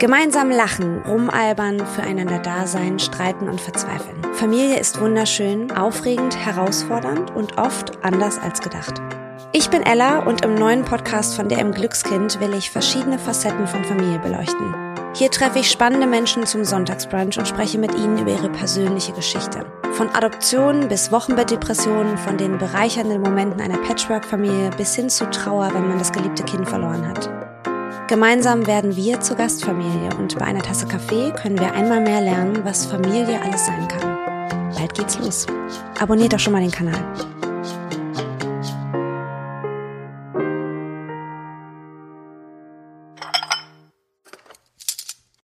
Gemeinsam lachen, rumalbern, füreinander da sein, streiten und verzweifeln. Familie ist wunderschön, aufregend, herausfordernd und oft anders als gedacht. Ich bin Ella und im neuen Podcast von DM Glückskind will ich verschiedene Facetten von Familie beleuchten. Hier treffe ich spannende Menschen zum Sonntagsbrunch und spreche mit ihnen über ihre persönliche Geschichte. Von Adoption bis Wochenbettdepressionen, von den bereichernden Momenten einer Patchwork-Familie bis hin zu Trauer, wenn man das geliebte Kind verloren hat. Gemeinsam werden wir zur Gastfamilie und bei einer Tasse Kaffee können wir einmal mehr lernen, was Familie alles sein kann. Bald geht's los. Abonniert doch schon mal den Kanal.